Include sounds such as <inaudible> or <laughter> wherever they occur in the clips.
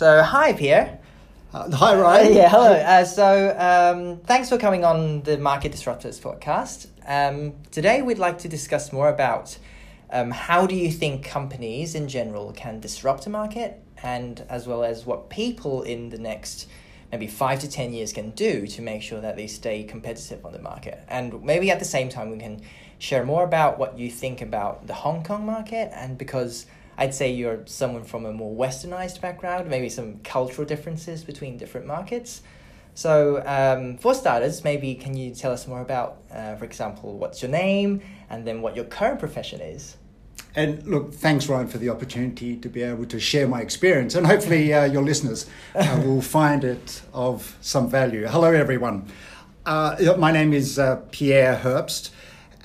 So, hi, Pierre. Uh, hi, Ryan. Uh, <laughs> yeah, hello. Uh, so, um, thanks for coming on the Market Disruptors podcast. Um, today, we'd like to discuss more about um, how do you think companies in general can disrupt a market, and as well as what people in the next maybe five to ten years can do to make sure that they stay competitive on the market. And maybe at the same time, we can share more about what you think about the Hong Kong market, and because I'd say you're someone from a more westernized background, maybe some cultural differences between different markets. So, um, for starters, maybe can you tell us more about, uh, for example, what's your name and then what your current profession is? And look, thanks, Ryan, for the opportunity to be able to share my experience. And hopefully, uh, your listeners uh, <laughs> will find it of some value. Hello, everyone. Uh, my name is uh, Pierre Herbst,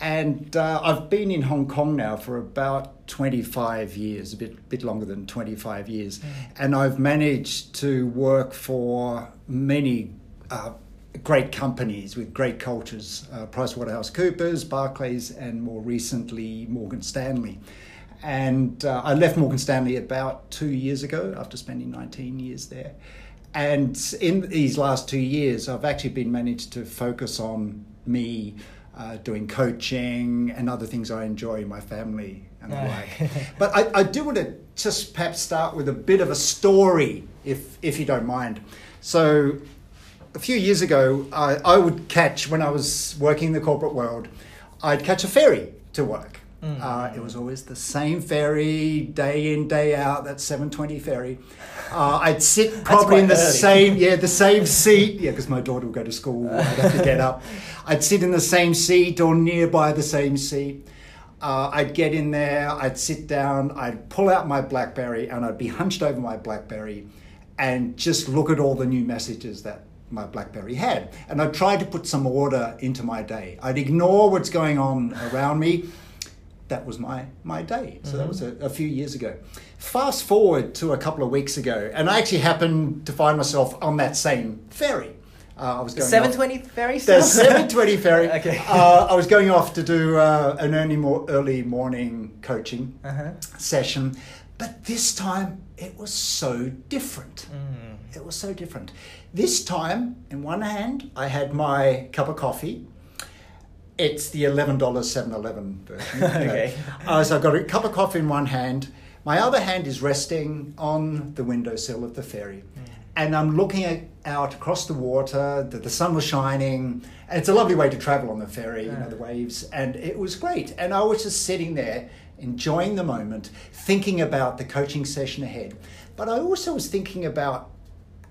and uh, I've been in Hong Kong now for about 25 years, a bit, bit longer than 25 years. Mm. And I've managed to work for many uh, great companies with great cultures uh, PricewaterhouseCoopers, Barclays, and more recently, Morgan Stanley. And uh, I left Morgan Stanley about two years ago after spending 19 years there. And in these last two years, I've actually been managed to focus on me uh, doing coaching and other things I enjoy, my family and the like. but I, I do want to just perhaps start with a bit of a story, if if you don't mind. So, a few years ago, I, I would catch when I was working in the corporate world, I'd catch a ferry to work. Mm. Uh, it was always the same ferry, day in, day out. That seven twenty ferry. Uh, I'd sit probably in the early. same, <laughs> yeah, the same seat. Yeah, because my daughter would go to school. I'd have to get up. I'd sit in the same seat or nearby the same seat. Uh, I'd get in there, I'd sit down, I'd pull out my Blackberry, and I'd be hunched over my Blackberry and just look at all the new messages that my Blackberry had. And I'd try to put some order into my day. I'd ignore what's going on around me. That was my, my day. So mm-hmm. that was a, a few years ago. Fast forward to a couple of weeks ago, and I actually happened to find myself on that same ferry. Uh, I was going seven twenty ferry. The seven twenty ferry. <laughs> okay. Uh, I was going off to do uh, an early, more, early morning coaching uh-huh. session, but this time it was so different. Mm. It was so different. This time, in one hand, I had my cup of coffee. It's the eleven dollars Seven Eleven version. <laughs> okay. Uh, so I've got a cup of coffee in one hand. My other hand is resting on the windowsill of the ferry. Mm and I'm looking out across the water. The, the, sun was shining. And it's a lovely way to travel on the ferry, you know, the waves, and it was great. And I was just sitting there, enjoying the moment, thinking about the coaching session ahead. But I also was thinking about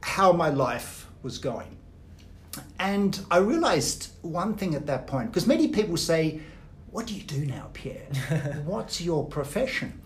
how my life was going. And I realized one thing at that point, because many people say, What do you do now, Pierre? <laughs> What's your profession?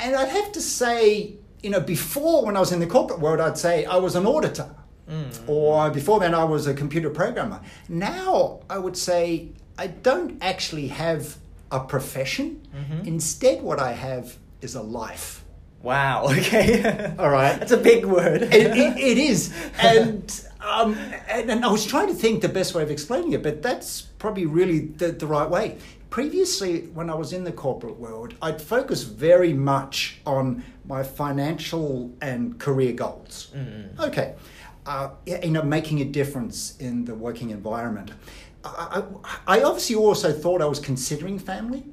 And I'd have to say, you know, before when I was in the corporate world, I'd say I was an auditor. Mm. Or before then, I was a computer programmer. Now, I would say I don't actually have a profession. Mm-hmm. Instead, what I have is a life. Wow. <laughs> Okay. All right. That's a big word. it, it, it is, <laughs> and, um, and and I was trying to think the best way of explaining it, but that's probably really the, the right way. Previously, when I was in the corporate world, I'd focus very much on my financial and career goals. Mm. Okay, uh, you know, making a difference in the working environment. I, I, I obviously also thought I was considering family.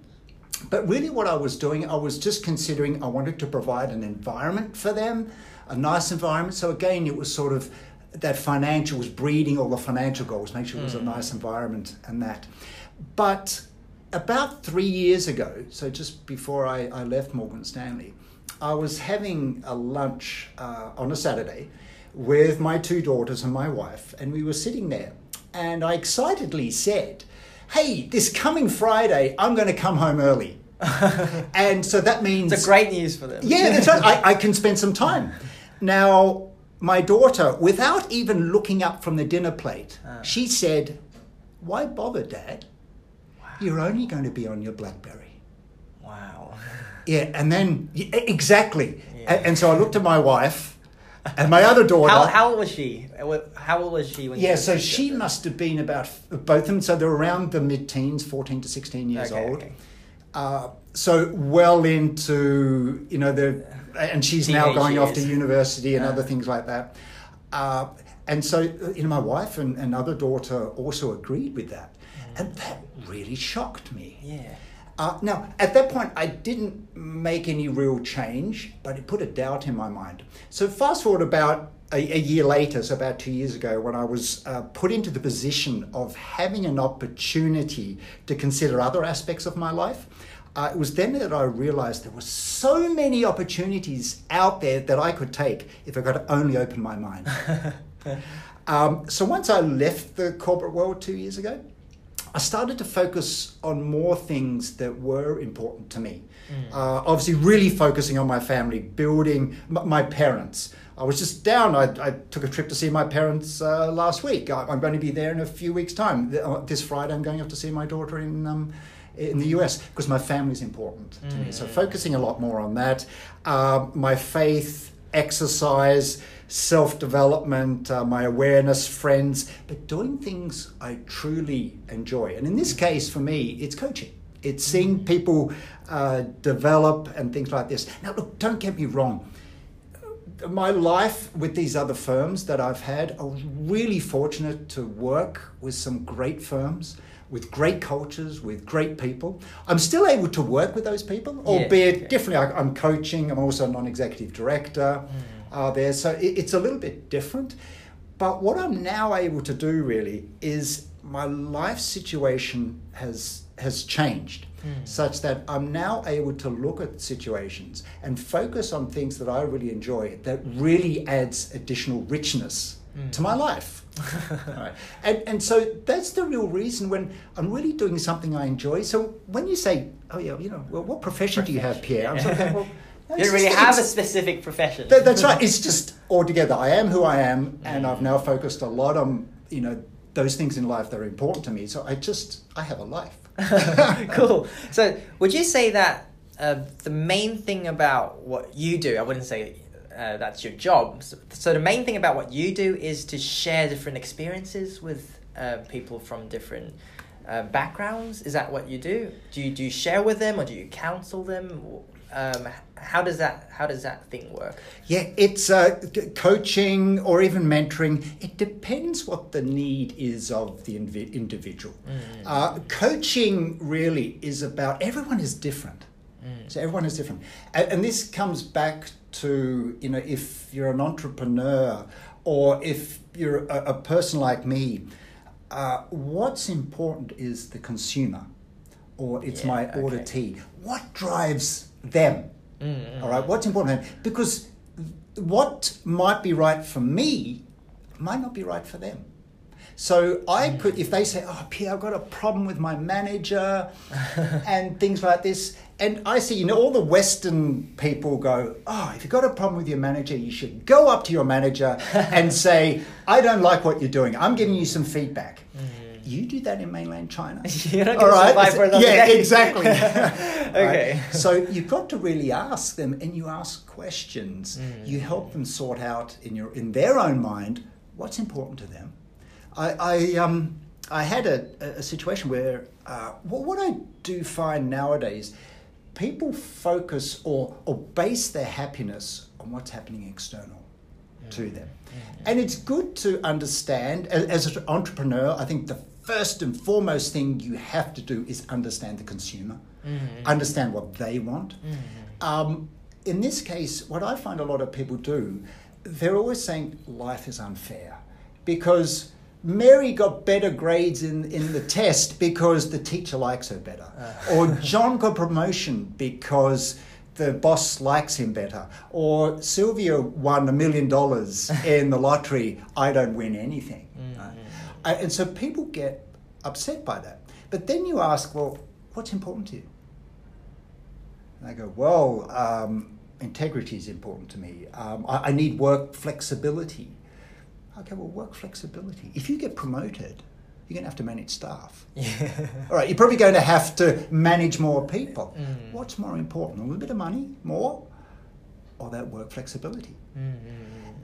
But really, what I was doing, I was just considering I wanted to provide an environment for them, a nice environment. So, again, it was sort of that financial was breeding all the financial goals, make sure it was mm. a nice environment and that. But about three years ago, so just before I, I left Morgan Stanley, I was having a lunch uh, on a Saturday with my two daughters and my wife, and we were sitting there. And I excitedly said, Hey, this coming Friday, I'm going to come home early. <laughs> and so that means. It's a great news for them. Yeah. I, I can spend some time. <laughs> Now, my daughter, without even looking up from the dinner plate, uh. she said, Why bother, Dad? you're only going to be on your BlackBerry. Wow. <laughs> Yeah, and then exactly. Yeah. And, and, so I looked at my wife and my other daughter. how, how old was she? How old was she when? Yeah, so she must have been about both of them. So they're around the mid-teens, fourteen to sixteen years okay, old. Okay. Uh, so well into you know the and she's now Teenage going off to university and Ah. other things like that. Uh, and so you know my wife and, and other daughter also agreed with that, and that really shocked me. Yeah. Uh, now, at that point, I didn't make any real change, but it put a doubt in my mind. So, fast forward about a, a year later, so about two years ago, when I was uh, put into the position of having an opportunity to consider other aspects of my life. Uh, it was then that I realized there were so many opportunities out there that I could take if I could only open my mind. <laughs> um, so once I left the corporate world two years ago, I started to focus on more things that were important to me. Uh, obviously, really focusing on my family, building my parents. I was just down. I, I took a trip to see my parents uh, last week. I, I'm going to be there in a few weeks' time. Uh, This Friday, I'm going up to see my daughter in um, in the US because my family is important to me. So focusing a lot more on that. Uh, my faith, exercise, self development, uh, my awareness, friends, but doing things I truly enjoy. And in this case, for me, it's coaching. It's seeing people uh, develop and things like this. Now, look, don't get me wrong. My life with these other firms that I've had, I was really fortunate to work with some great firms, with great cultures, with great people. I'm still able to work with those people, albeit okay. differently. I, I'm coaching, I'm also a non executive director uh, there, so it, it's a little bit different. But what I'm now able to do really is my life situation has has changed Hmm. such that I'm now able to look at situations and focus on things that I really enjoy that really adds additional richness hmm. to my life. <laughs> Alright. And and so that's the real reason when I'm really doing something I enjoy. So when you say, oh yeah, you know, well, what profession do you have, Pierre? I'm sort of like, well, <laughs> You don't really have a specific profession. that, that's right. It's just <laughs> altogether. I am who I am, and hmm. I've now focused a lot on you know those things in life that are important to me. So I just I have a life. <laughs> cool. So, would you say that uh, the main thing about what you do, I wouldn't say uh, that's your job. So, so, the main thing about what you do is to share different experiences with uh, people from different uh, backgrounds. Is that what you do? Do you do you share with them, or do you counsel them? Um, how does that How does that thing work? Yeah, it's uh, coaching or even mentoring. It depends what the need is of the invi- individual. Uh, coaching really is about everyone is different. So everyone is different, and, and this comes back to you know if you're an entrepreneur or if you're a, a person like me, uh, what's important is the consumer, or it's Yeah, my okay. auditee. What drives them? Mm, All right, what's important? Because what might be right for me might not be right for them. So I Mm. could, if they say, "Oh, Pierre, I've got a problem with my manager," <laughs> and things like this, and I see, you know, all the Western people go, "Oh, if you've got a problem with your manager, you should go up to your manager <laughs> and say, I don't like what you're doing. I'm giving you some feedback." You do that in mainland China. Mm. <laughs> You're not survive for another yeah, day. exactly. <laughs> Okay. Right? So you've got to really ask them, and you ask questions. Mm. You help them sort out in your in their own mind what's important to them. I I um I had a, a situation where uh, what, what I do find nowadays, people focus or or base their happiness on what's happening external to them. And it's good to understand, as, as an entrepreneur, I think the first and foremost thing you have to do is understand the consumer, mm-hmm. understand what they want. Mm-hmm. Um, in this case, what I find a lot of people do, they're always saying life is unfair because Mary got better grades in, in the test because the teacher likes her better, uh. or <laughs> John got promotion because the boss likes him better, or Sylvia won a million dollars <laughs> in the lottery. I don't win anything. Uh, And so people get upset by that. But then you ask, well, what's important to you? And I go, well, um, integrity is important to me. Um, I, I need work flexibility. Okay, well, work flexibility. If you get promoted, you're going to have to manage staff. <laughs> Yeah. All right, you're probably going to have to manage more people. Mm. What's more important? A little bit of money, more, or that work flexibility? Mm,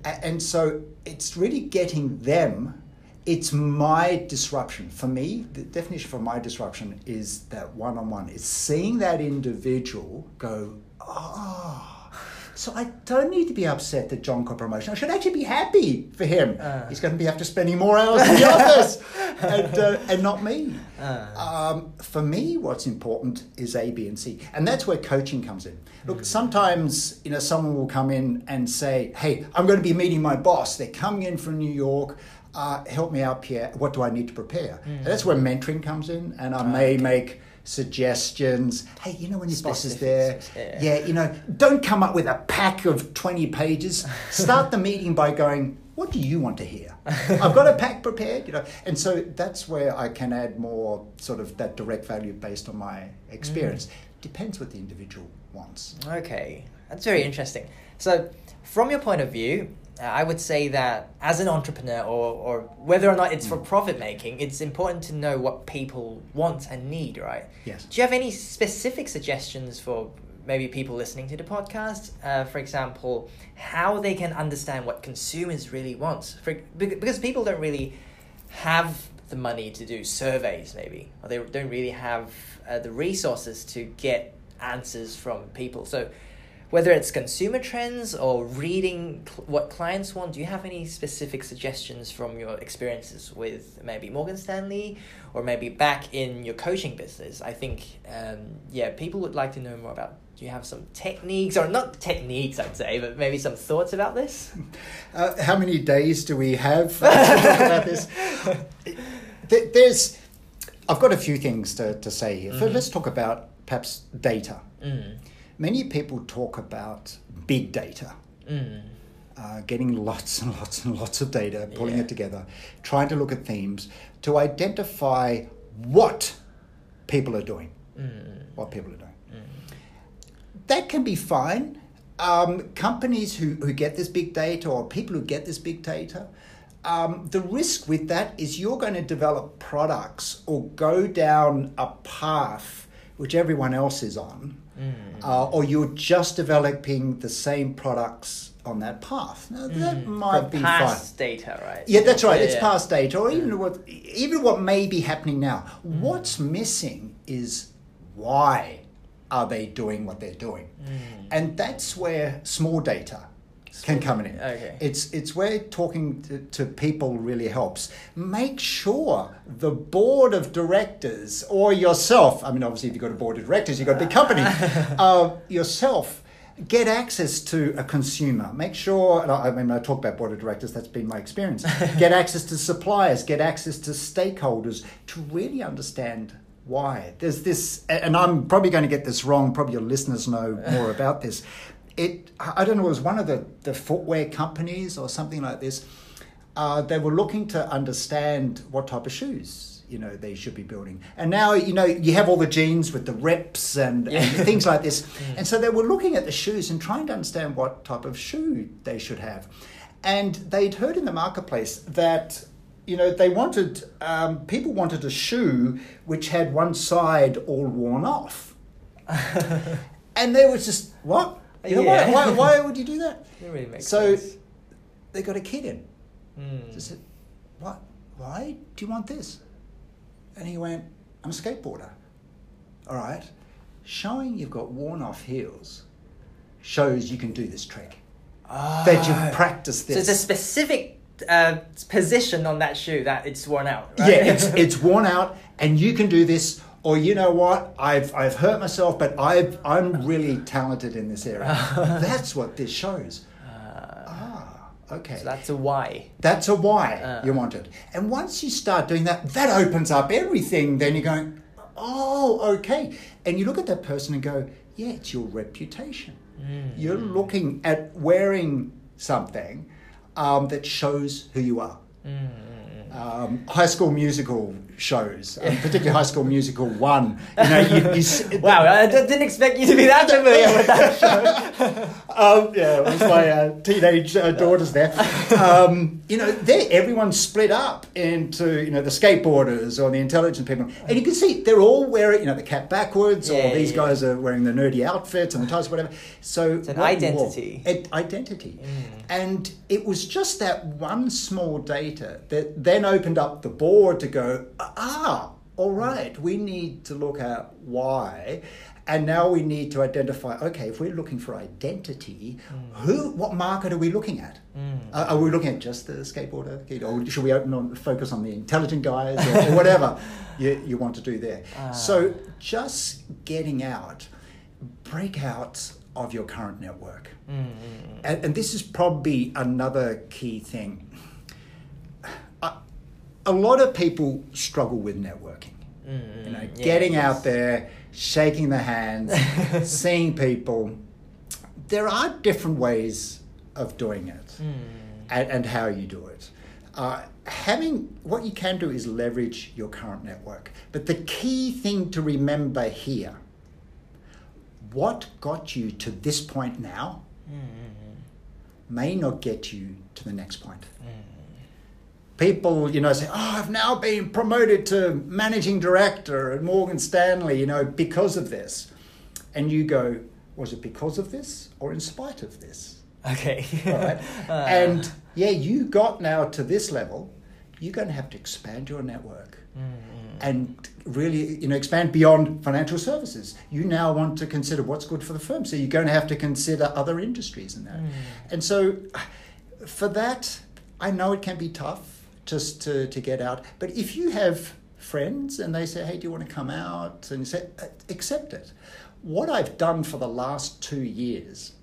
A- And so it's really getting them it's my disruption. For me, the definition for my disruption is that one on one. It's seeing that individual go, oh. So I don't need to be upset that John got promotion. I should actually be happy for him. Uh. He's going to be after spending more hours in the <laughs> office, and, uh, and not me. Uh. Um, for me, what's important is A, B, and C, and that's where coaching comes in. Look, sometimes you know someone will come in and say, "Hey, I'm going to be meeting my boss. They're coming in from New York. Uh, help me out, Pierre. What do I need to prepare?" And that's where mentoring comes in, and I may make suggestions. Hey, you know when your boss is there, Specifics, yeah, you know, don't come up with a pack of twenty pages. Start the meeting by going, "What do you want to hear?" <laughs> I've got a pack prepared, you know, and so that's where I can add more sort of that direct value based on my experience. Depends what the individual wants. Okay, that's very interesting. So, from your point of view, I would say that as an entrepreneur, or, or whether or not it's for profit making, it's important to know what people want and need, right? Yes. Do you have any specific suggestions for maybe people listening to the podcast? Uh, for example, how they can understand what consumers really want? For, because people don't really have the money to do surveys, maybe, or they don't really have uh, the resources to get answers from people. So, whether it's consumer trends or reading cl- what clients want, do you have any specific suggestions from your experiences with maybe Morgan Stanley or maybe back in your coaching business? I think, um, yeah, people would like to know more about. Do you have some techniques, or not techniques, I'd say, but maybe some thoughts about this? Uh, how many days do we have to talk about this? <laughs> There's, I've got a few things to, to say here. First, let's talk about perhaps data. Mm. Many people talk about big data. Mm. uh, getting lots and lots and lots of data, pulling Yeah. it together, trying to look at themes to identify what people are doing. Mm. What people are doing. That can be fine. Um, companies who, who get this big data or people who get this big data, um, the risk with that is you're going to develop products or go down a path which everyone else is on, Mm-hmm. uh, or you're just developing the same products on that path. Now, that mm-hmm. might From be fine. past data, right? Yeah, that's right. It's Yeah. past data, or even what even what may be happening now. Mm-hmm. What's missing is why are they doing what they're doing, and that's where small data can come in. Okay. It's it's where talking to, to people really helps. Make sure the board of directors or yourself. I mean, obviously, if you've got a board of directors, you've got a big company. <laughs> uh, yourself get access to a consumer. Make sure, I I mean, I talk about board of directors, that's been my experience. <laughs> get access to suppliers, get access to stakeholders to really understand why. There's this, and I'm probably going to get this wrong, probably your listeners know more about this. It, I don't know, it was one of the, the footwear companies or something like this. Uh, they were looking to understand what type of shoes you know they should be building. And now you know you have all the jeans with the reps and, and things like this. <laughs> And so they were looking at the shoes and trying to understand what type of shoe they should have. And they'd heard in the marketplace that you know they wanted um, people wanted a shoe which had one side all worn off. <laughs> And they were just what you know, Yeah. why, why, why would you do that <laughs> It really makes so sense. they got a kid in Mm. I said, "What? Why do you want this?" And he went, "I'm a skateboarder." All right, showing you've got worn-off heels shows you can do this trick. That Ah. you've practiced So it's a specific uh, position on that shoe that it's worn out. Right? Yeah, it's <laughs> it's worn out, and you can do this. Or you know what? I've I've hurt myself, but I've I'm really talented in this area. <laughs> That's what this shows. Ah, okay. so that's a why. That's a why Uh. you want it. And once you start doing that, that opens up everything. Then you're going, oh, okay. And you look at that person and go, yeah, it's your reputation. Mm. You're looking at wearing something um, that shows who you are. Mm. Um, high School Musical shows, um, particularly High School Musical One. You know, you, you, <laughs> Wow, I didn't expect you to be that familiar with that show. <laughs> um, yeah, it was my uh, teenage uh, daughters there. Um, you know, they everyone's split up into you know the skateboarders or the intelligent people, and you can see they're all wearing you know the cap backwards, Yeah, or these yeah. guys are wearing the nerdy outfits and the ties, whatever. So It's an identity. it- identity, Mm. and it was just that one small data that then then opened up the board to go, ah, all right, we need to look at why. And now we need to identify, okay, if we're looking for identity, hmm. who, what market are we looking at? Uh, are we looking at just the skateboarder kid, or should we open on focus on the intelligent guys or, or whatever <laughs> you, you want to do there? Ah. So just getting out, break out of your current network, hmm, and, and this is probably another key thing. A, lot of people struggle with networking. You know, yeah, getting out there, shaking the hands, <laughs> seeing people. There are different ways of doing it Hmm. and, and how you do it. Uh, having what you can do is leverage your current network. But the key thing to remember here what got you to this point now may not get you to the next point. People, you know, say, "Oh, I've now been promoted to managing director at Morgan Stanley, you know, because of this." And you go, "Was it because of this or in spite of this?" Okay. Right. <laughs> Uh, and yeah, you got now to this level, you're going to have to expand your network and really, you know, expand beyond financial services. You now want to consider what's good for the firm, so you're going to have to consider other industries in that. And so, for that, I know it can be tough just to, to get out, but if you have friends and they say, "Hey, do you want to come out?" and you say, "Uh, "Accept it." What I've done for the last two years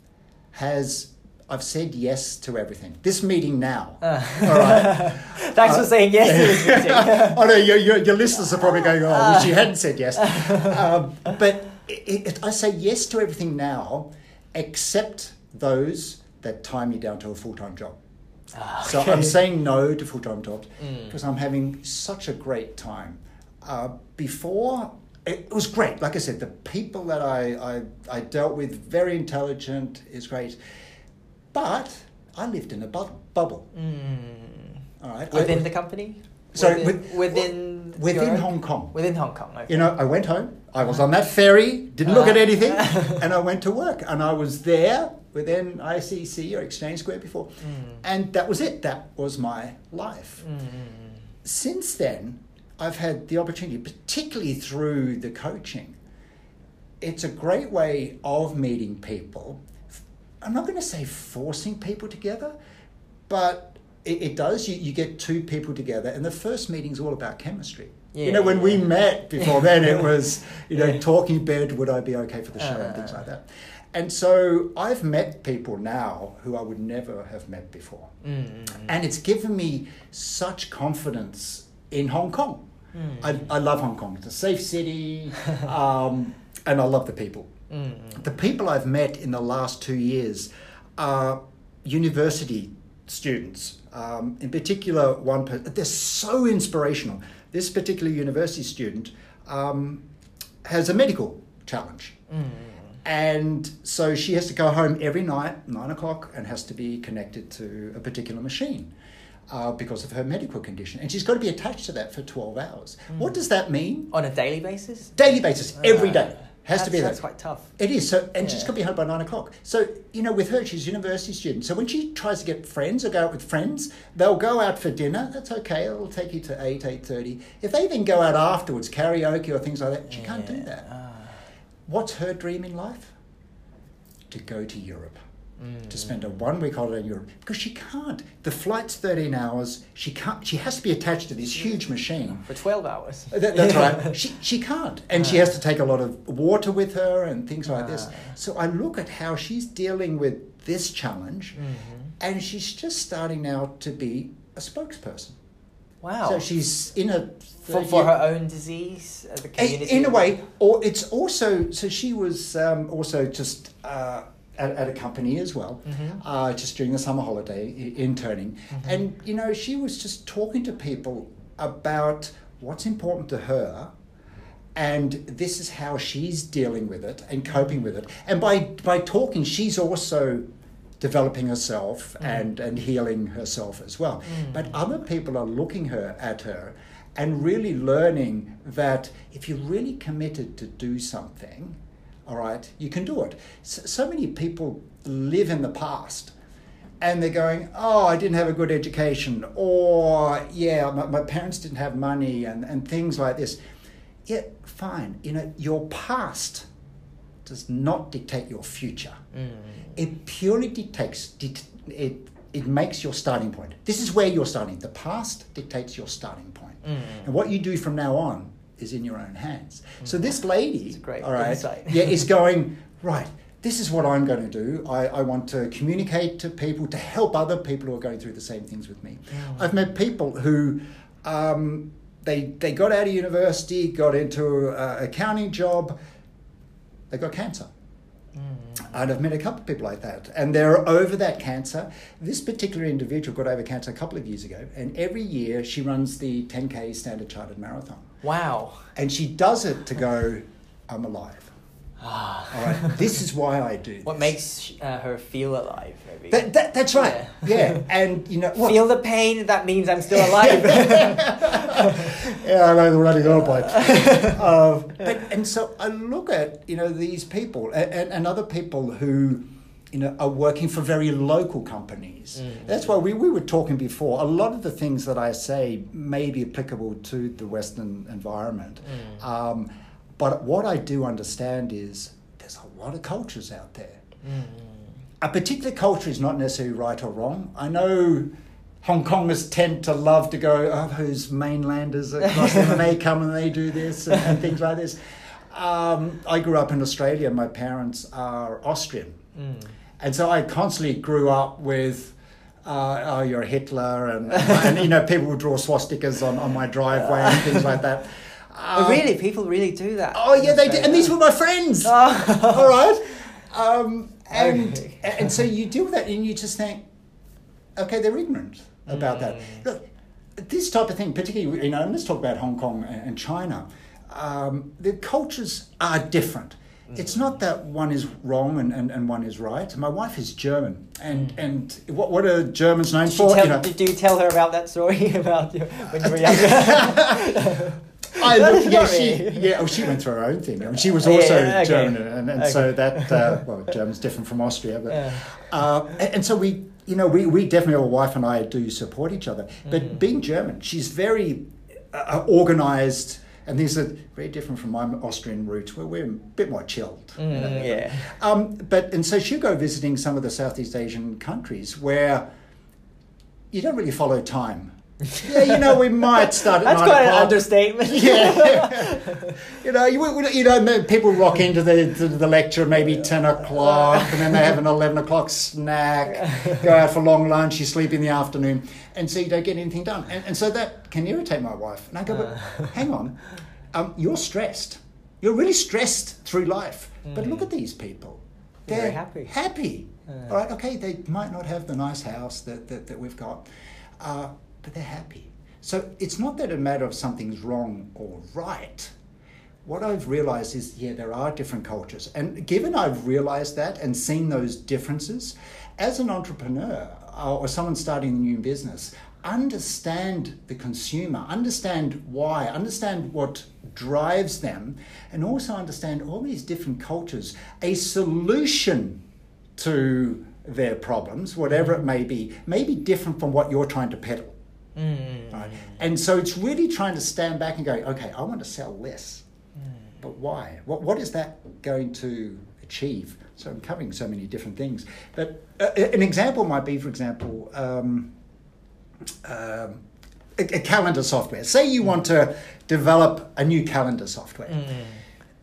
has I've said yes to everything. This meeting now. Uh. All right. <laughs> Thanks for Uh, saying yes to this meeting. <laughs> oh no, your, your, your listeners are probably going, "Oh, I wish you hadn't said yes." <laughs> Um, but it, it, I say yes to everything now, except those that tie me down to a full time job. Ah, So. I'm saying no to full time jobs Mm. because I'm having such a great time. Uh, before it was great. Like I said, the people that I, I, I dealt with, very intelligent, is great. But I lived in a bu- bubble. Mm. All right. Within I, the company? So within, with- within, within Hong Kong. Within Hong Kong. Okay. You know, I went home. I was on that ferry, didn't look at Uh. anything, <laughs> and I went to work. And I was there within ICC or Exchange Square before, Mm. and that was it. That was my life. Mm. Since then, I've had the opportunity, particularly through the coaching. It's a great way of meeting people. I'm not going to say forcing people together, but it, it does. You, you get two people together, and the first meeting is all about chemistry. you know, Yeah, when we met before then, it <laughs> was, you know, Yeah. talking bed, would I be okay for the show, and things Uh. like that. And so I've met people now who I would never have met before. Mm. And it's given me such confidence in Hong Kong. Mm. I, I love Hong Kong. It's a safe city, <laughs> um, and I love the people. Mm. The people I've met in the last two years are university students. Um, in particular, one person, they're so inspirational. This particular university student um, has a medical challenge. Mm. And so she has to go home every night, nine o'clock, and has to be connected to a particular machine uh, because of her medical condition. And she's got to be attached to that for 12 hours. What does that mean? On a daily basis? Daily basis, every day. Has that's, to be That's that. quite tough. It is. So, and she's Yeah. got to be home by nine o'clock. So, you know, with her, she's a university student. So when she tries to get friends or go out with friends, they'll go out for dinner. That's okay. It'll take you to eight, eight thirty. If they then go out afterwards, karaoke or things like that, she can't do that. Ah. What's her dream in life? To go to Europe. Mm. To spend a one week holiday in Europe because she can't. The flight's thirteen hours. She can't. She has to be attached to this huge machine. For 12 hours. That, that's right. <laughs> She, she can't. And she has to take a lot of water with her and things like this. Ah. So I look at how she's dealing with this challenge, Mhm. and she's just starting now to be a spokesperson. Wow. So she's in a. for, for her own disease, uh, the community. In a way, or it's also so she was um, also just uh, at, at a company as well, Mhm. uh, just during the summer holiday i- interning, Mm-hmm. and you know she was just talking to people about what's important to her, and this is how she's dealing with it and coping with it, and by by talking, she's also developing herself and and healing herself as well. Mm. But other people are looking her at her and really learning that if you're really committed to do something, all right, you can do it. So, so many people live in the past and they're going, oh, I didn't have a good education, or yeah, my, my parents didn't have money, and, and things like this. Yeah, fine. You know, your past does not dictate your future. Mm. It purely dictates dit- it. It makes your starting point. This is where you're starting. The past dictates your starting point, Mm. and what you do from now on is in your own hands. So this lady, a great all right, insight. yeah, is going right. This is what I'm going to do. I, I want to communicate to people to help other people who are going through the same things with me. Mm. I've met people who um, they they got out of university, got into a accounting job, they got cancer. Mm. And I've met a couple of people like that, and they're over that cancer. This particular individual got over cancer a couple of years ago, and every year she runs the 10k Standard Chartered Marathon, Wow. and she does it to go, "I'm alive." Ah. All right, this is why I do. What makes uh, her feel alive, maybe? that, that, that's right? Yeah. <laughs> Yeah, and you know what? Feel the pain, that means I'm still <laughs> alive. <laughs> yeah, I know the running old bloke. um, but and so I look at you know these people and, and, other people who you know are working for very local companies. Mm. That's why we, we were talking before. A lot of the things that I say may be applicable to the Western environment. Mm. Um, but what I do understand is there's a lot of cultures out there Mm. a particular culture is not necessarily right or wrong. I know Hong Kongers tend to love to go, oh, those mainlanders across them and they <laughs> come and they do this and, and things like this. Um, I grew up in Australia. My parents are Austrian. Mm. And so I constantly grew up with, uh, oh, you're Hitler, and, and you know, people would draw swastikas on, on my driveway and things like that. Oh, Um, really? People really do that? Oh, yeah, they did. And these were my friends. Oh. <laughs> All right. Um, and Okay. and so you deal with that, and you just think, okay, they're ignorant about that. Mm. Look, this type of thing, particularly, you know, let's talk about Hong Kong and China. Um, the cultures are different. Mm. It's not that one is wrong and, and, and one is right. My wife is German, and Mm. and what what are Germans known Did for? tell, you know, did you tell her about that story <laughs> about you when you were younger? <laughs> I No, look, yeah, she, yeah, oh, she went through her own thing. She was also yeah, okay. German, and, and so that uh, <laughs> well, German's different from Austria, but Yeah. uh, and, and so we, you know, we, we definitely, our wife and I do support each other. But Mhm. being German, she's very uh, organized, and these are very different from my Austrian roots, where we're a bit more chilled. you know. Mm, yeah. Um, but and so she'll go visiting some of the Southeast Asian countries where you don't really follow time. Yeah, you know, we might start at That's nine quite an understatement. <laughs> Yeah. <laughs> you know, you, you know, people rock into the, the lecture maybe 10 o'clock, and then they have an 11 o'clock snack, go out for long lunch, you sleep in the afternoon, and so you don't get anything done. And, and so that can irritate my wife. And I go, Uh. but hang on, um, you're stressed. You're really stressed through life. But look at these people. They're They're very happy. Happy. Uh. All right, okay, they might not have the nice house that, that, that we've got, uh, but they're happy. So it's not that a matter of something's wrong or right. What I've realized is, yeah, there are different cultures. And given I've realized that and seen those differences, as an entrepreneur uh, or someone starting a new business, understand the consumer, understand why, understand what drives them, and also understand all these different cultures. A solution to their problems, whatever it may be, may be different from what you're trying to peddle. Mm. Right? And so it's really trying to stand back and go, okay, I want to sell less. But why? What, what is that going to achieve? So I'm covering so many different things. But uh, an example might be, for example, um, um, a, a calendar software. Say you want to develop a new calendar software. Mm.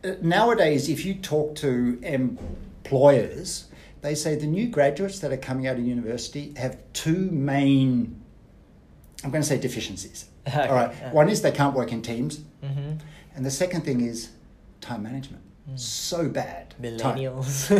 Uh, Nowadays, if you talk to employers, they say the new graduates that are coming out of university have two main, I'm going to say deficiencies. <laughs> Okay, All right. yeah. One is they can't work in teams. hmm And the second thing is time management. So bad. Millennials.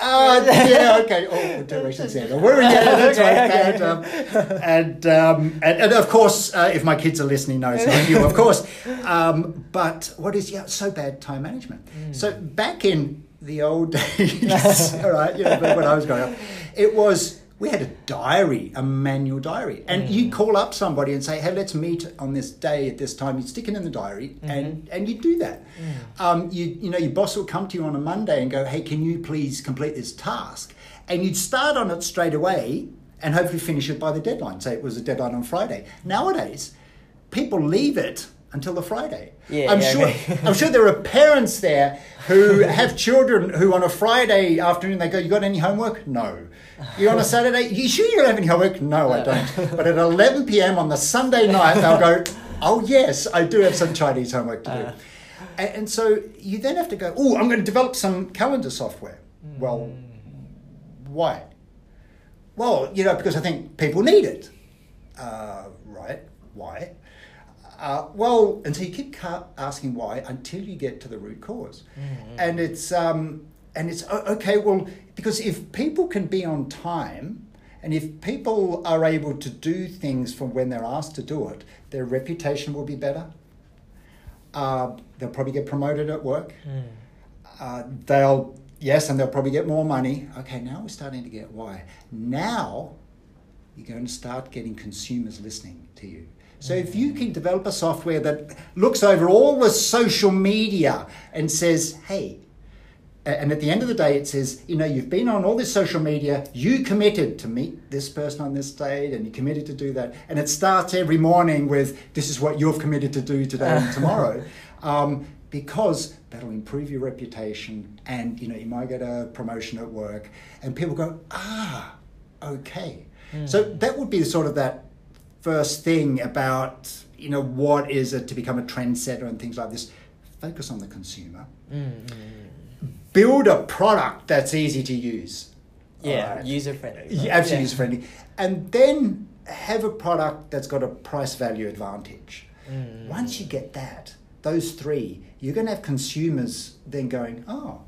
Ah, <laughs> <laughs> yeah, okay. Oh, Generation Z. We're yeah, that's Okay, right. okay. Bad, um, and, um, and and of course, uh, if my kids are listening, no, it's not you, of course. Um, but what is yeah, so bad time management? So back in the old days, all right, you know, when I was growing up, it was we had a diary, a manual diary. And mm. you call up somebody and say, hey, let's meet on this day at this time. You stick it in the diary mm-hmm. and, and you do that. Mm. Um, you, you know, your boss will come to you on a Monday and go, hey, can you please complete this task? And you'd start on it straight away and hopefully finish it by the deadline. Say it was a deadline on Friday. Nowadays, people leave it until the Friday. Yeah, I'm yeah, sure. okay. <laughs> I'm sure there are parents there who have children who on a Friday afternoon they go, "You got any homework? No." You on a Saturday? You sure you don't have any homework? No, I don't. But at 11 p.m. on the Sunday night, they'll go, <laughs> "Oh yes, I do have some Chinese homework to do." And, and so you then have to go, "Oh, I'm going to develop some calendar software." Well, why? Well, you know, because I think people need it. Uh, right? Why? Uh, well, and so you keep ca- asking why until you get to the root because and it's um, and it's okay. Well, because if people can be on time, and if people are able to do things from when they're asked to do it, their reputation will be better. Uh, they'll probably get promoted at work. Uh, they'll yes, and they'll probably get more money. Okay, now we're starting to get why. Now you're going to start getting consumers listening to you. So if you can develop a software that looks over all the social media and says, hey, and at the end of the day, it says, you know, you've been on all this social media, you committed to meet this person on this date, and you committed to do that. And it starts every morning with, this is what you've committed to do today and <laughs> tomorrow. Um, because that'll improve your reputation, and, you know, you might get a promotion at work, and people go, ah, okay. So that would be sort of that first thing about, you know, what is it to become a trendsetter and things like this. Focus on the consumer build a product that's easy to use. Yeah, Alright. user friendly. Yeah, absolutely user friendly. And then have a product that's got a price value advantage. Mm. Once you get that, those three, you're going to have consumers then going, oh,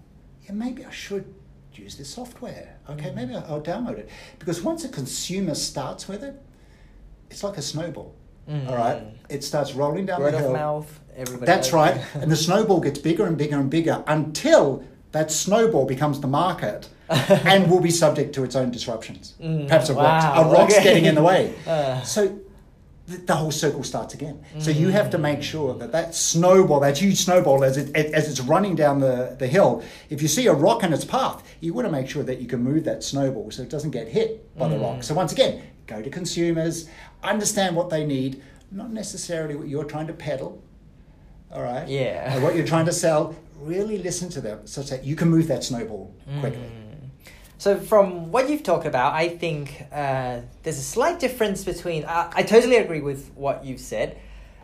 yeah, maybe I should use this software. Okay, Mm. maybe I'll download it. Because once a consumer starts with it, it's like a snowball. Mm. All right, it starts rolling down Word the of hill. mouth. Everybody. That's right. and the snowball gets bigger and bigger and bigger until that snowball becomes the market <laughs> and will be subject to its own disruptions. Mm, Perhaps a, wow, rock, a rock's okay. getting in the way. <laughs> Uh. So the, the whole circle starts again. So you have to make sure that that snowball, that huge snowball, as, it, as it's running down the, the hill, if you see a rock in its path, you want to make sure that you can move that snowball so it doesn't get hit by the rock. So once again, go to consumers, understand what they need, not necessarily what you're trying to peddle. All right. Yeah. And what you're trying to sell, really listen to them such that you can move that snowball quickly. So, from what you've talked about, I think uh, there's a slight difference between. Uh, I totally agree with what you've said,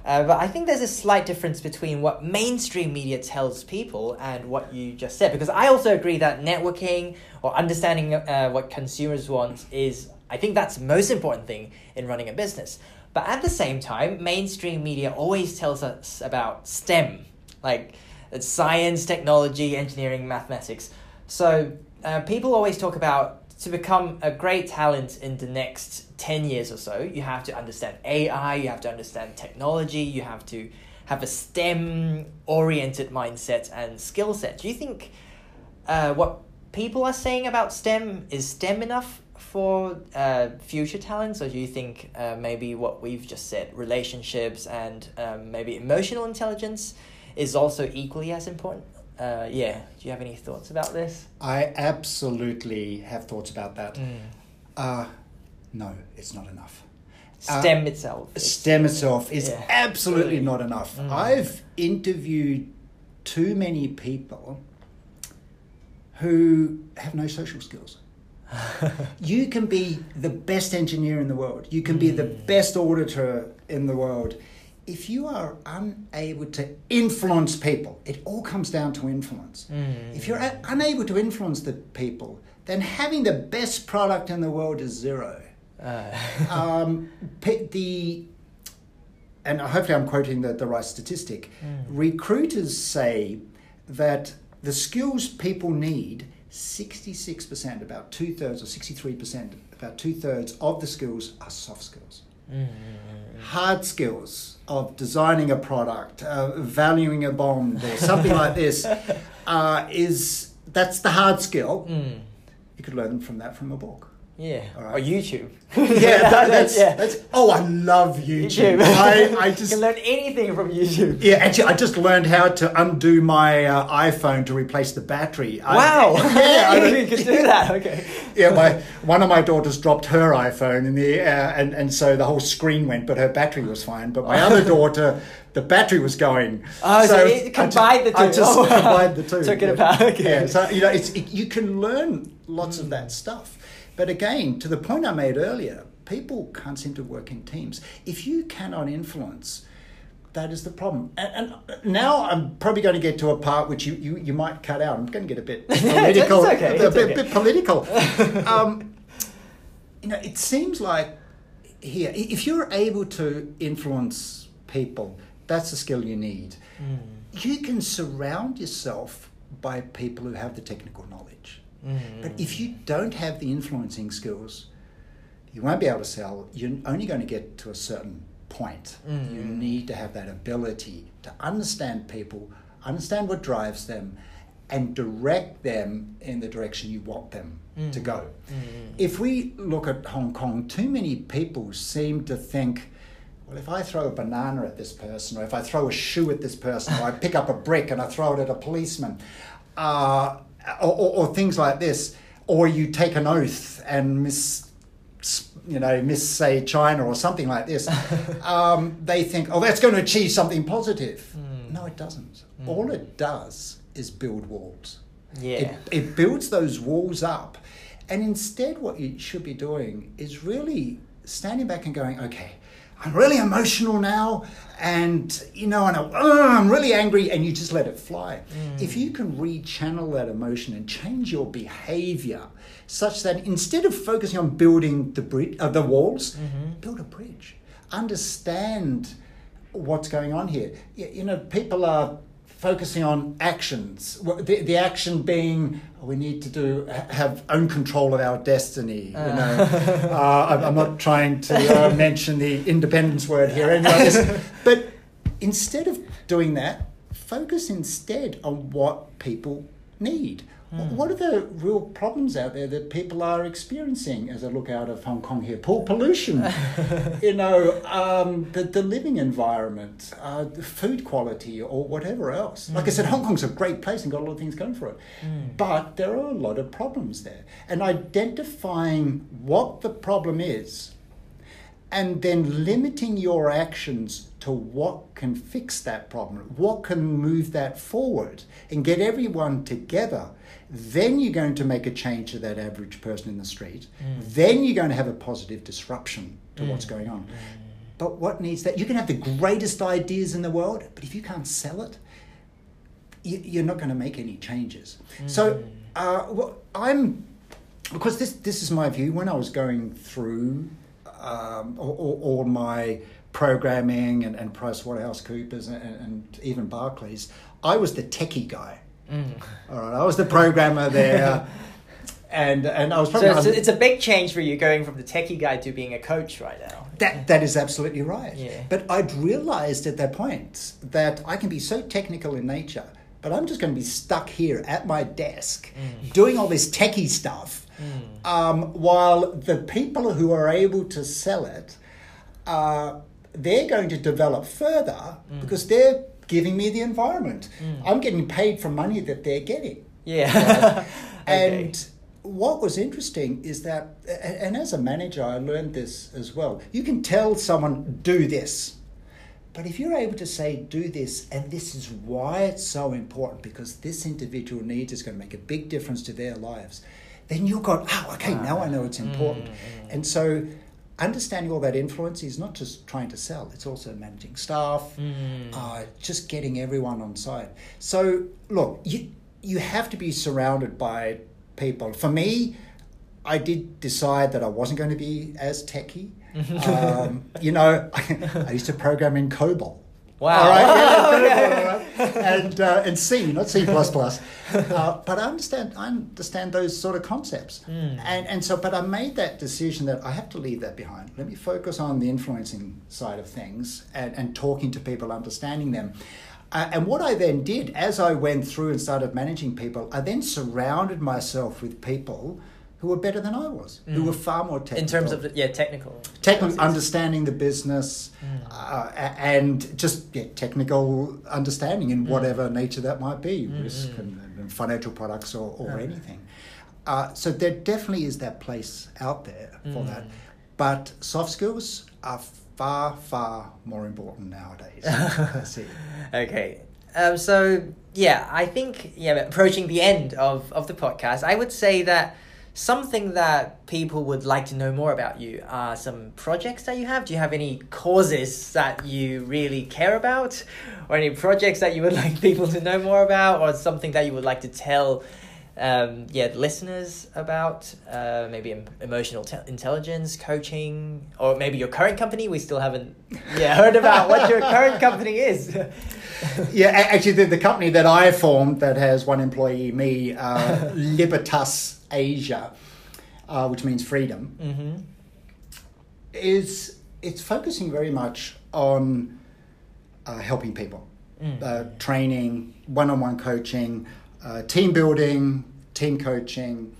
uh, but I think there's a slight difference between what mainstream media tells people and what you just said. Because I also agree that networking or understanding uh, what consumers want is, I think that's the most important thing in running a business. But at the same time, mainstream media always tells us about STEM, like science, technology, engineering, mathematics. So uh, people always talk about to become a great talent in the next 10 years or so, you have to understand AI, you have to understand technology, you have to have a STEM oriented mindset and skill set. Do you think uh, what people are saying about STEM is STEM enough for uh, future talents, or do you think uh, maybe what we've just said, relationships and um, maybe emotional intelligence, is also equally as important? Uh, yeah, do you have any thoughts about this? I absolutely have thoughts about that. Mm. Uh, no, it's not enough. Uh, STEM itself. STEM itself is Yeah. absolutely not enough. Mm. I've interviewed too many people who have no social skills. You can be the best engineer in the world, you can be the Mm. best auditor in the world. If you are unable to influence people, it all comes down to influence. Mm. If you're a- unable to influence the people, then having the best product in the world is zero Uh, <laughs> um, the and hopefully I'm quoting the, the right statistic. Mm. Recruiters say that the skills people need, 66%, about two thirds or 63%, about two thirds of the skills are soft skills. mm, Hard skills of designing a product, uh, valuing a bond, or something like this, <laughs> uh, is that's the hard skill. mm, You could learn from that from a book. Yeah. All Or. YouTube. <laughs> Yeah, that, <laughs> that's, yeah. that's. Oh, I love YouTube. YouTube. <laughs> I, I you just can learn anything from YouTube. Yeah, actually, I just learned how to undo my uh, iPhone to replace the battery. I- Wow. yeah, I you can do that. Okay. yeah. My one of my daughters dropped her iPhone in the air, and and so the whole screen went, but her battery was fine. But my other daughter, the battery was going. Oh, so it I ju- combined the I just Oh, wow. combined the two. Took it yeah. apart, okay. Yeah, so you know, it's it, you can learn lots of that stuff. But again, to the point I made earlier, people can't seem to work in teams. If you cannot influence, that is the problem. And, and now I'm probably going to get to a part which you, you, you might cut out. I'm going to get a bit <laughs> political. okay, a bit, okay. bit political. <laughs> um, you know, it seems like here, if you're able to influence people, that's the skill you need. Mm. You can surround yourself by people who have the technical knowledge. Mm. But if you don't have the influencing skills, you won't be able to sell. You're only going to get to a certain point. Mm. You need to have that ability to understand people, understand what drives them, and direct them in the direction you want them to Mm. go. Mm. If we look at Hong Kong, too many people seem to think, well, if I throw a banana at this person, or if I throw a shoe at this person, or I pick up a brick and I throw it at a policeman, uh, or, or, or things like this, or you take an oath and miss, you know, miss say China or something like this, <laughs> um, they think, oh, that's going to achieve something positive. Mm. No, it doesn't. All it does is build walls. Yeah. It, it builds those walls up. And instead, what you should be doing is really standing back and going, okay, I'm really emotional now, and you know, and I, "Ugh, I'm really angry, and you just let it fly. If you can rechannel that emotion and change your behavior such that instead of focusing on building the bridge, uh, the walls, build a bridge. Understand what's going on here. You know, people are focusing on actions. The, the action being we need to do have own control of our destiny. You know, uh, I'm, not trying to uh, <laughs> mention the independence word here, or anything like this. but instead of doing that, focus instead on what people need. Wh- What are the real problems out there that people are experiencing as I look out of Hong Kong here? Poor pollution, <laughs> you know, um, the, the living environment, uh, the food quality, or whatever else. Like I said, Hong Kong's a great place and got a lot of things going for it. But there are a lot of problems there. And identifying what the problem is and then limiting your actions to what can fix that problem, what can move that forward, and get everyone together, then you're going to make a change to that average person in the street. Then you're going to have a positive disruption to what's going on. But what needs that? You can have the greatest ideas in the world, but if you can't sell it, you, you're not going to make any changes. So, uh, well, I'm because this this is my view. When I was going through um, all, all, all my programming and, and PricewaterhouseCoopers and, and even Barclays, I was the techie guy. Mm. All right, I was the programmer there, <laughs> and and I was probably So it's a, it's a big change for you going from the techie guy to being a coach right now. That that is absolutely right. Yeah. But I'd realized at that point that I can be so technical in nature, but I'm just going to be stuck here at my desk Mm. doing all this techie stuff, um, while the people who are able to sell it, uh, they're going to develop further Mm. because they're giving me the environment. Mm. I'm getting paid for money that they're getting. Yeah. <laughs> Okay. And what was interesting is that, and as a manager, I learned this as well. You can tell someone, do this. But if you're able to say, do this, and this is why it's so important, because this individual needs is going to make a big difference to their lives, then you've got, oh, okay, now I know it's important. Mm. And so understanding all that influence is not just trying to sell, it's also managing staff, Mm. uh, just getting everyone on side. So, look, you, you have to be surrounded by people. For me, I did decide that I wasn't going to be as techie. <laughs> um, you know, <laughs> I used to program in COBOL. Wow. All right, yeah, <laughs> Okay. COBOL, all right. and uh, and C, not C plus plus. Uh, But I understand, I understand those sort of concepts, Hmm. and and so, but I made that decision that I have to leave that behind. Let me focus on the influencing side of things and and talking to people, understanding them. Uh, and what I then did as I went through and started managing people, I then surrounded myself with people who were better than I was, who Mm. were far more technical. In terms of yeah, technical. technical understanding the business Mm. uh, and just yeah, technical understanding in Mm. whatever nature that might be, Mm, risk mm. and, and financial products or, or Uh. anything. Uh, so there definitely is that place out there for Mm. that. But soft skills are far, far more important nowadays. <laughs> I see. Okay. Um, so yeah, I think yeah, approaching the end of, of the podcast, I would say that something that people would like to know more about you are some projects that you have. Do you have any causes that you really care about, or any projects that you would <laughs> like people to know more about, or something that you would like to tell? Um, yeah, listeners about uh, maybe emotional te- intelligence coaching, or maybe your current company. We still haven't yeah <laughs> heard about what your current company is. <laughs> Yeah, actually, the, the company that I formed that has one employee, me, uh, Libertas Asia, uh, which means freedom, mm-hmm. is it's focusing very much on uh, helping people, Mm. uh, training, one-on-one coaching, uh, team building, team coaching,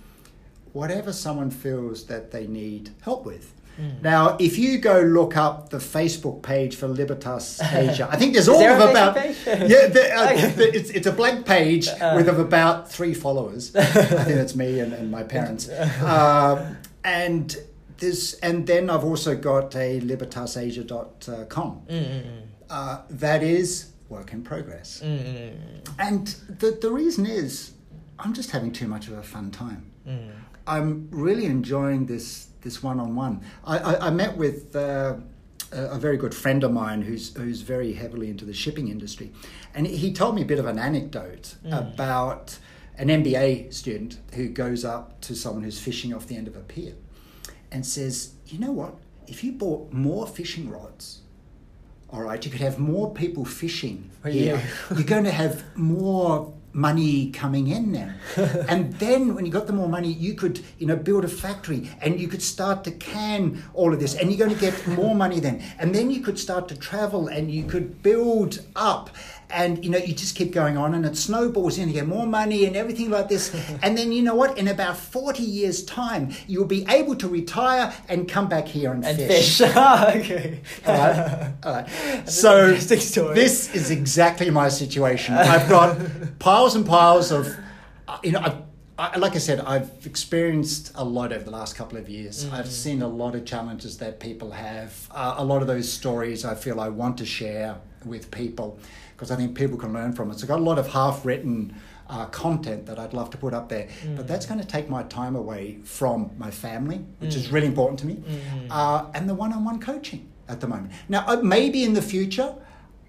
whatever someone feels that they need help with. Mm. Now, if you go look up the Facebook page for Libertas <laughs> Asia, I think <laughs> there's all there of about <laughs> yeah, the, uh, the- it's it's a blank page Uh. with of about three followers. I think that's me and, and my parents. Um, and there's and then I've also got a libertasasia.com. Mm, mm, Uh, that is work in progress. mm, mm, And the the reason is I'm just having too much of a fun time. mm, I'm really enjoying this this one on one. I met with. Uh, a very good friend of mine who's who's very heavily into the shipping industry, and he told me a bit of an anecdote Mm. about an MBA student who goes up to someone who's fishing off the end of a pier, and says, "You know what? If you bought more fishing rods, all right, you could have more people fishing you." You're going to have more money coming in now. <laughs> and then when you got the more money, you could, you know, build a factory and you could start to can all of this and you're going to get more money then. And then you could start to travel and you could build up and, you know, you just keep going on and it snowballs in, you get more money and everything like this. <laughs> and then you know what? In about 40 years time, you'll be able to retire and come back here and, And fish. fish. <laughs> okay. <laughs> All right. All right. So this is exactly my situation. I've got piles and piles of, uh, you know, I've, I, like I said, I've experienced a lot over the last couple of years. I've seen a lot of challenges that people have. Uh, a lot of those stories I feel I want to share with people because I think people can learn from it. So I've got a lot of half-written uh, content that I'd love to put up there, but that's going to take my time away from my family, which is really important to me, uh, and the one-on-one coaching at the moment. Now, uh, maybe in the future.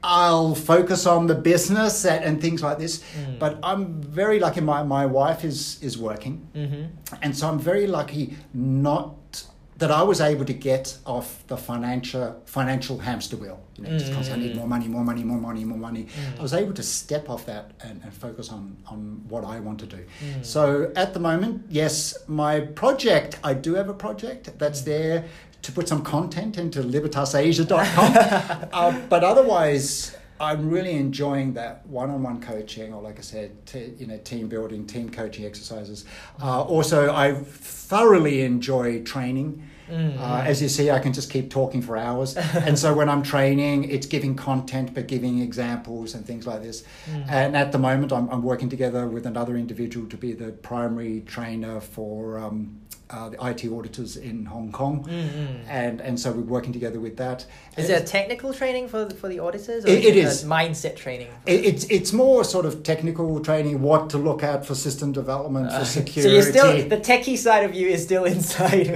I'll focus on the business and, and things like this, but I'm very lucky. My, my wife is is working, Mm-hmm. and so I'm very lucky not that I was able to get off the financial financial hamster wheel. You know, just constantly I need more money, more money, more money, more money. Mm. I was able to step off that and, and focus on on what I want to do. Mm. So at the moment, yes, my project. I do have a project that's mm. there to put some content into libertasasia.com. <laughs> uh, but otherwise, I'm really enjoying that one-on-one coaching, or like I said, t- you know, team building, team coaching exercises. Uh, also, I thoroughly enjoy training. Mm. Uh, as you see, I can just keep talking for hours, <laughs> and so when I'm training, it's giving content but giving examples and things like this. Mm. And at the moment, I'm, I'm working together with another individual to be the primary trainer for um, uh, the IT auditors in Hong Kong, Mm-hmm. and and so we're working together with that. Is there technical training for the, for the auditors? Or It- is. mindset training. It, it's it's more sort of technical training, what to look at for system development, for Uh, security. <laughs> So you're still the techie side of you is still <laughs> inside,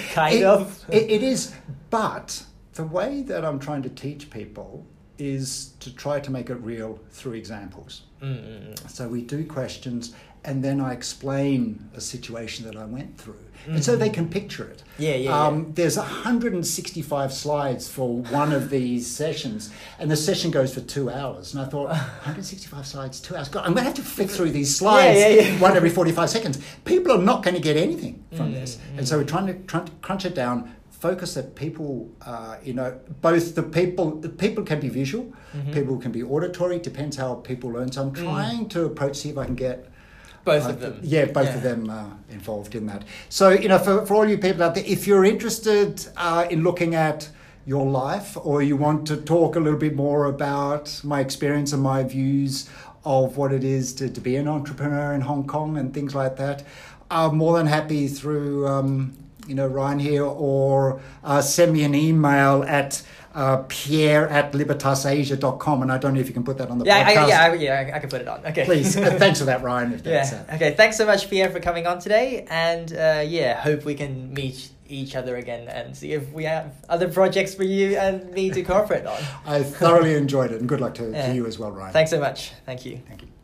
<laughs> kind It- of. it is, but the way that I'm trying to teach people is to try to make it real through examples. Mm-mm. So we do questions, and then I explain a situation that I went through, and so they can picture it. Yeah, yeah, Um, There's 165 slides for one of these sessions, and the session goes for two hours. And I thought, <laughs> 165 slides, two hours. God, I'm going to have to flick through these slides Yeah, yeah, yeah. one every 45 seconds. People are not going to get anything from Mm, this, and so we're trying to, trying to crunch it down. Focus that people, uh, you know, both the people, the people can be visual, Mm-hmm. people can be auditory. Depends how people learn. So I'm Mm. trying to approach see if I can get Both uh, of them. Yeah, both Yeah. of them uh, involved in that. So, you know, for, for all you people out there, if you're interested uh, in looking at your life or you want to talk a little bit more about my experience and my views of what it is to, to be an entrepreneur in Hong Kong and things like that, I'm more than happy through, um, you know, Ryan here or uh, send me an email at uh, pierre at libertasasia.com. And I don't know if you can put that on the Yeah, I, podcast. yeah, I, yeah, I can put it on. Okay. Please. Uh, <laughs> thanks for that, Ryan. Yeah. uh, Okay. Thanks so much, Pierre, for coming on today, and uh, yeah, hope we can meet each other again and see if we have other projects for you and me to cooperate on. <laughs> I thoroughly enjoyed it, and good luck to, Yeah. to you as well, Ryan. Thanks so much. Thank you. Thank you.